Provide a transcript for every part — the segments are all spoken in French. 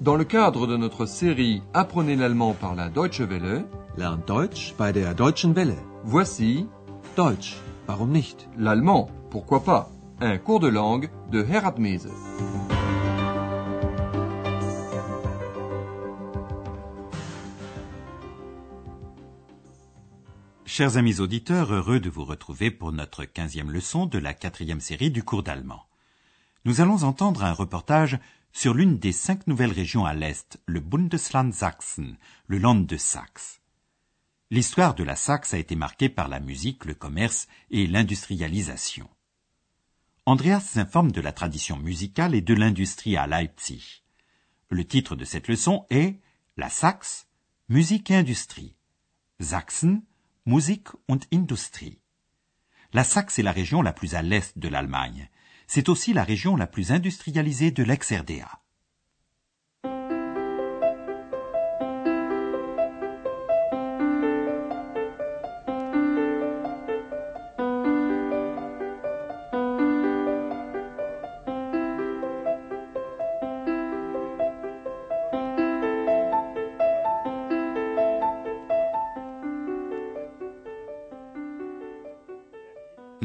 Dans le cadre de notre série Apprenez l'allemand par la Deutsche Welle, Lernt Deutsch bei der Deutschen Welle. voici Deutsch, warum nicht? l'allemand, pourquoi pas, un cours de langue de Herat Mese. Chers amis auditeurs, heureux de vous retrouver pour notre quinzième leçon de la quatrième série du cours d'allemand. Nous allons entendre un reportage sur l'une des cinq nouvelles régions à l'Est, le Bundesland Sachsen, le Land de Saxe. L'histoire de la Saxe a été marquée par la musique, le commerce et l'industrialisation. Andreas s'informe de la tradition musicale et de l'industrie à Leipzig. Le titre de cette leçon est La Saxe, musique et industrie. Sachsen, Musik und Industrie. La Saxe est la région la plus à l'est de l'Allemagne. C'est aussi la région la plus industrialisée de l'ex-RDA.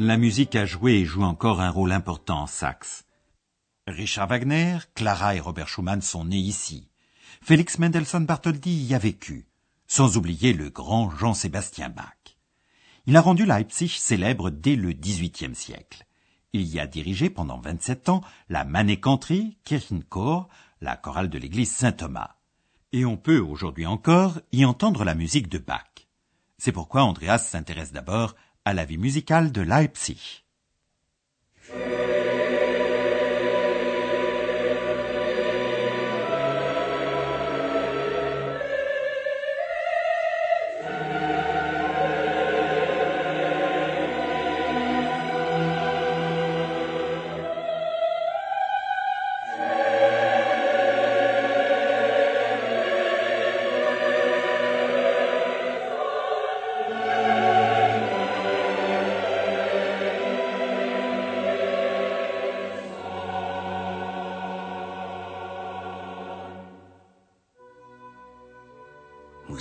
La musique a joué et joue encore un rôle important en Saxe. Richard Wagner, Clara et Robert Schumann sont nés ici. Félix Mendelssohn Bartholdy y a vécu, sans oublier le grand Jean-Sébastien Bach. Il a rendu Leipzig célèbre dès le XVIIIe siècle. Il y a dirigé pendant 27 ans la Mannekantrie Kirchenchor, la chorale de l'église Saint-Thomas. Et on peut aujourd'hui encore y entendre la musique de Bach. C'est pourquoi Andreas s'intéresse d'abord à la vie musicale de Leipzig.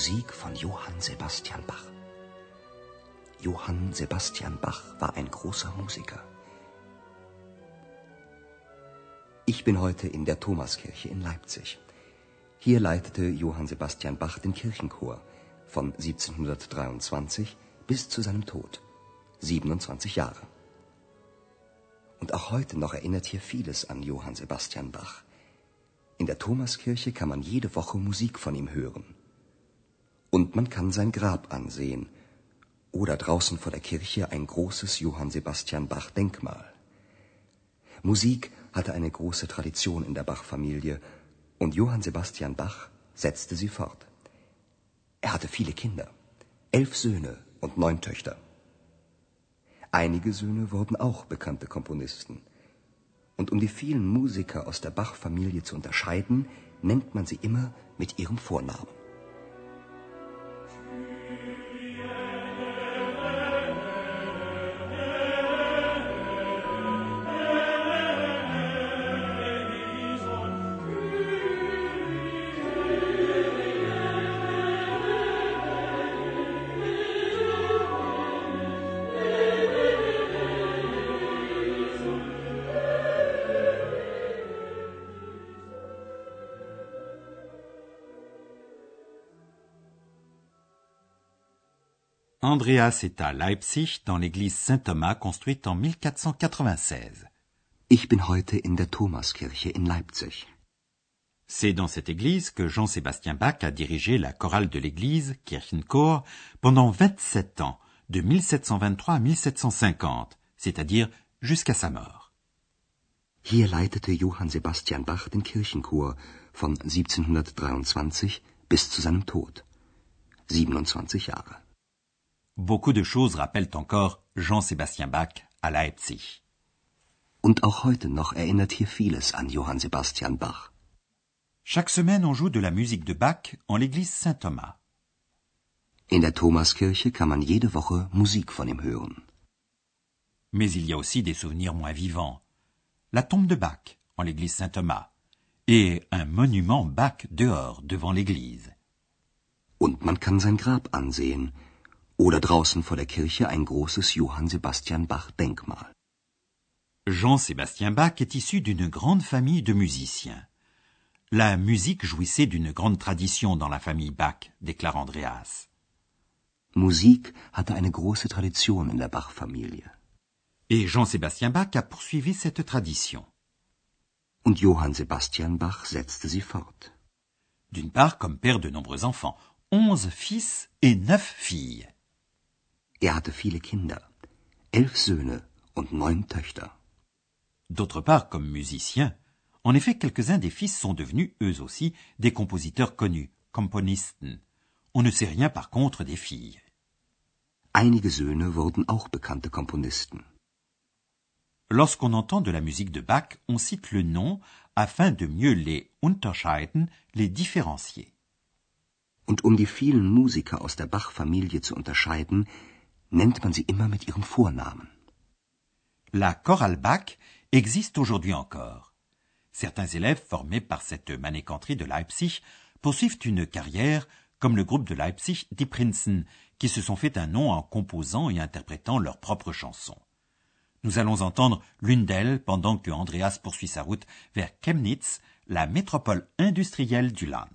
Musik von Johann Sebastian Bach. Johann Sebastian Bach war ein großer Musiker. Ich bin heute in der Thomaskirche in Leipzig. Hier leitete Johann Sebastian Bach den Kirchenchor von 1723 bis zu seinem Tod. 27 Jahre. Und auch heute noch erinnert hier vieles an Johann Sebastian Bach. In der Thomaskirche kann man jede Woche Musik von ihm hören. Und man kann sein Grab ansehen oder draußen vor der Kirche ein großes Johann Sebastian Bach Denkmal. Musik hatte eine große Tradition in der Bach-Familie und Johann Sebastian Bach setzte sie fort. Er hatte viele Kinder, elf Söhne und neun Töchter. Einige Söhne wurden auch bekannte Komponisten. Und um die vielen Musiker aus der Bach-Familie zu unterscheiden, nennt man sie immer mit ihrem Vornamen. Andreas est à Leipzig dans l'église Saint-Thomas construite en 1496. Ich bin heute in der Thomaskirche in Leipzig. C'est dans cette église que Jean-Sébastien Bach a dirigé la chorale de l'église, Kirchenchor, pendant 27 ans, de 1723 à 1750, c'est-à-dire jusqu'à sa mort. Hier leitete Johann Sebastian Bach den Kirchenchor von 1723 bis zu seinem Tod. 27 Jahre. Beaucoup de choses rappellent encore Jean-Sébastien Bach à Leipzig. Und auch heute noch erinnert hier vieles an Johann Sebastian Bach. Chaque semaine, on joue de la musique de Bach en l'église Saint-Thomas. In der Thomaskirche kann man jede Woche Musik von ihm hören. Mais il y a aussi des souvenirs moins vivants. La tombe de Bach en l'église Saint-Thomas et un monument Bach dehors, devant l'église. Und man kann sein Grab ansehen. Oder draußen vor der Kirche ein großes Johann Sebastian Bach Denkmal. Jean-Sébastien Bach est issu d'une grande famille de musiciens. La musique jouissait d'une grande tradition dans la famille Bach, déclare Andreas. Musik hatte eine große Tradition in der Bach-Familie. Et Jean-Sébastien Bach a poursuivi cette tradition. Und Johann Sebastian Bach setzte sie fort. D'une part, comme père de nombreux enfants, onze fils et neuf filles. Er hatte viele Kinder, elf Söhne und neun Töchter. D'autre part, comme musicien, en effet, quelques-uns des fils sont devenus, eux aussi, des compositeurs connus, Komponisten. On ne sait rien par contre des filles. Einige Söhne wurden auch bekannte Komponisten. Lorsqu'on entend de la musique de Bach, on cite le nom afin de mieux les unterscheiden, les différencier. Und um die vielen Musiker aus der Bach-Familie zu unterscheiden, nennt man sie immer mit ihrem Vornamen. La chorale Bach existe aujourd'hui encore. Certains élèves formés par cette manécanterie de Leipzig poursuivent une carrière comme le groupe de Leipzig Die Prinzen, qui se sont fait un nom en composant et interprétant leurs propres chansons. Nous allons entendre l'une d'elles pendant que Andreas poursuit sa route vers Chemnitz, la métropole industrielle du Land.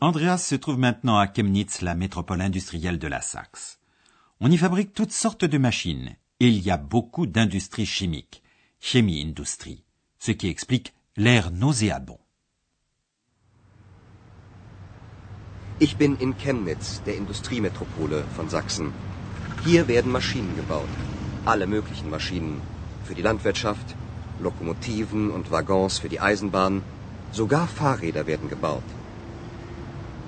Andreas se trouve maintenant à Chemnitz, la métropole industrielle de la Saxe. On y fabrique toutes sortes de machines et il y a beaucoup d'industries chimiques, chimie-industrie, ce qui explique l'air nauséabond. Ich bin in Chemnitz, der Industriemetropole von Sachsen. Hier werden Maschinen gebaut. Alle möglichen Maschinen. Für die Landwirtschaft, Lokomotiven und Waggons für die Eisenbahn. Sogar Fahrräder werden gebaut.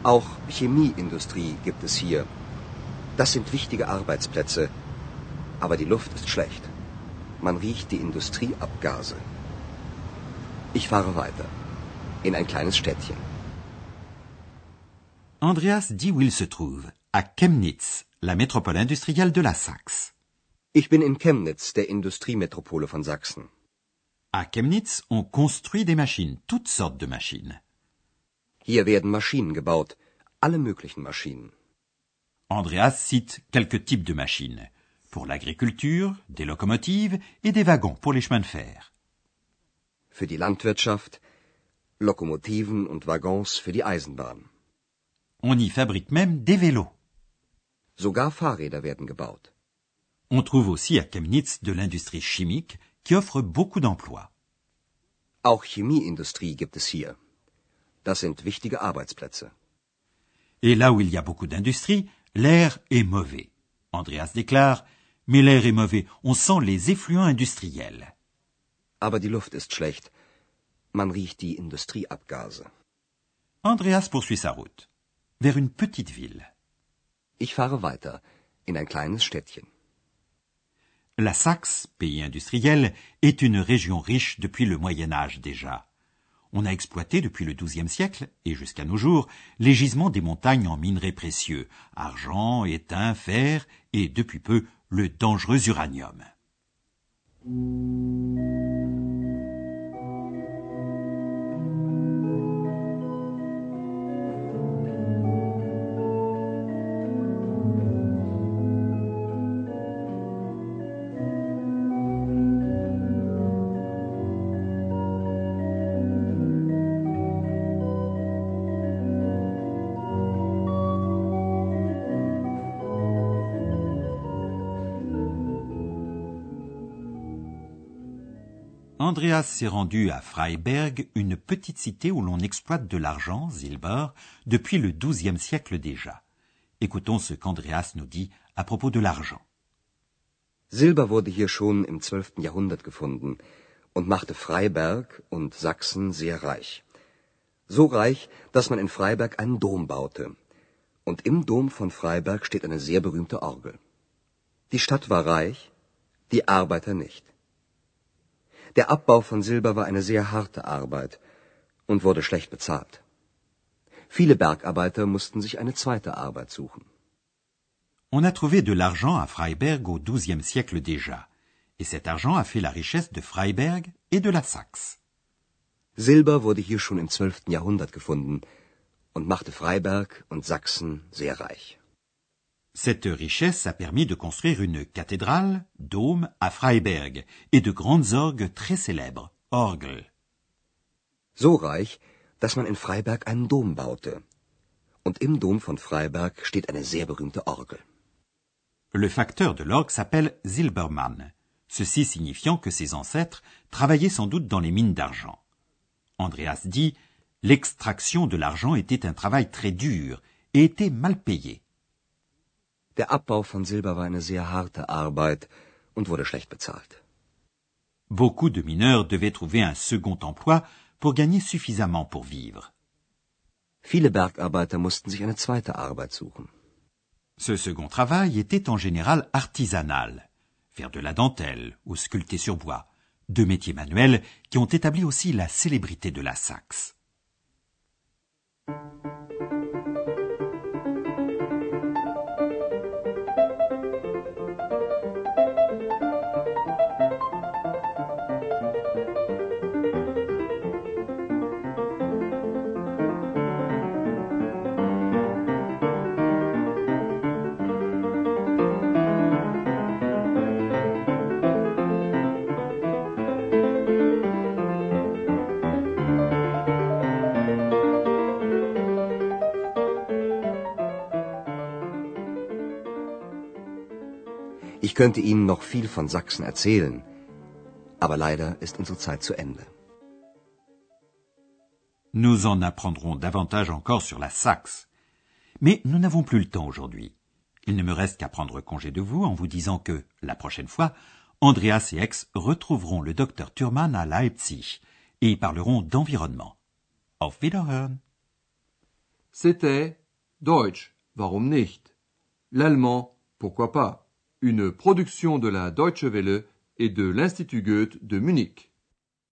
Auch Chemieindustrie gibt es hier. Das sind wichtige Arbeitsplätze. Aber die Luft ist schlecht. Man riecht die Industrieabgase. Ich fahre weiter. In ein kleines Städtchen. Andreas dit où il se trouve, à Chemnitz, la métropole industrielle de la Saxe. Ich bin in Chemnitz, der Industriemetropole von Sachsen. À Chemnitz, on construit des machines, toutes sortes de machines. Hier werden Maschinen gebaut. Alle möglichen Maschinen. Andreas cite quelques types de machines. Pour l'agriculture, des locomotives et des wagons pour les chemins de fer. Für die Landwirtschaft, Lokomotiven und Waggons für die Eisenbahn. On y fabrique même des vélos. Sogar Fahrräder werden gebaut. On trouve aussi à Chemnitz de l'industrie chimique qui offre beaucoup d'emplois. Auch Chemieindustrie gibt es hier. Das sind wichtige Arbeitsplätze. Et là où il y a beaucoup d'industrie, l'air est mauvais. Andreas déclare, mais l'air est mauvais, on sent les effluents industriels. Aber die Luft ist schlecht. Man riecht die Industrieabgase. Andreas poursuit sa route, vers une petite ville. Ich fahre weiter. In ein kleines Städtchen. La Saxe, pays industriel, est une région riche depuis le Moyen Âge déjà. On a exploité depuis le XIIe siècle et jusqu'à nos jours les gisements des montagnes en minerais précieux, argent, étain, fer et depuis peu le dangereux uranium. Andreas s'est rendu à Freiberg, une petite cité où l'on exploite de l'argent, Silber, depuis le XIIe siècle déjà. Écoutons ce qu'Andreas nous dit à propos de l'argent. Silber wurde hier schon im 12. Jahrhundert gefunden und machte Freiberg und Sachsen sehr reich. So reich, dass man in Freiberg einen Dom baute. Und im Dom von Freiberg steht eine sehr berühmte Orgel. Die Stadt war reich, die Arbeiter nicht. Der Abbau von Silber war eine sehr harte Arbeit und wurde schlecht bezahlt. Viele Bergarbeiter mussten sich eine zweite Arbeit suchen. On a trouvé de l'argent à Freiberg au XIIe siècle déjà, et cet argent a fait la richesse de Freiberg et de la Saxe. Silber wurde hier schon im 12. Jahrhundert gefunden und machte Freiberg und Sachsen sehr reich. Cette richesse a permis de construire une cathédrale, dôme, à Freiberg et de grandes orgues très célèbres, orgel. So reich, dass man in Freiberg einen Dom baute. Und im Dom von Freiberg steht eine sehr berühmte Orgel. Le facteur de l'orgue s'appelle Silbermann, ceci signifiant que ses ancêtres travaillaient sans doute dans les mines d'argent. Andreas dit L'extraction de l'argent était un travail très dur et était mal payé. Der Abbau von Silber war eine sehr harte Arbeit und wurde schlecht bezahlt. Beaucoup de mineurs devaient trouver un second emploi pour gagner suffisamment pour vivre. Viele Bergarbeiter mussten sich eine zweite Arbeit suchen. Ce second travail était en général artisanal, faire de la dentelle ou sculpter sur bois, deux métiers manuels qui ont établi aussi la célébrité de la Saxe. Ich könnte Ihnen noch viel von Sachsen erzählen, aber leider ist unsere Zeit zu Ende. Nous en apprendrons davantage encore sur la Saxe. Mais nous n'avons plus le temps aujourd'hui. Il ne me reste qu'à prendre congé de vous en vous disant que, la prochaine fois, Andreas et Ex retrouveront le docteur Thurmann à Leipzig et y parleront d'environnement. Auf Wiederhören! C'était Deutsch, warum nicht? L'allemand, pourquoi pas? Une production de la Deutsche Welle et de l'Institut Goethe de Munich.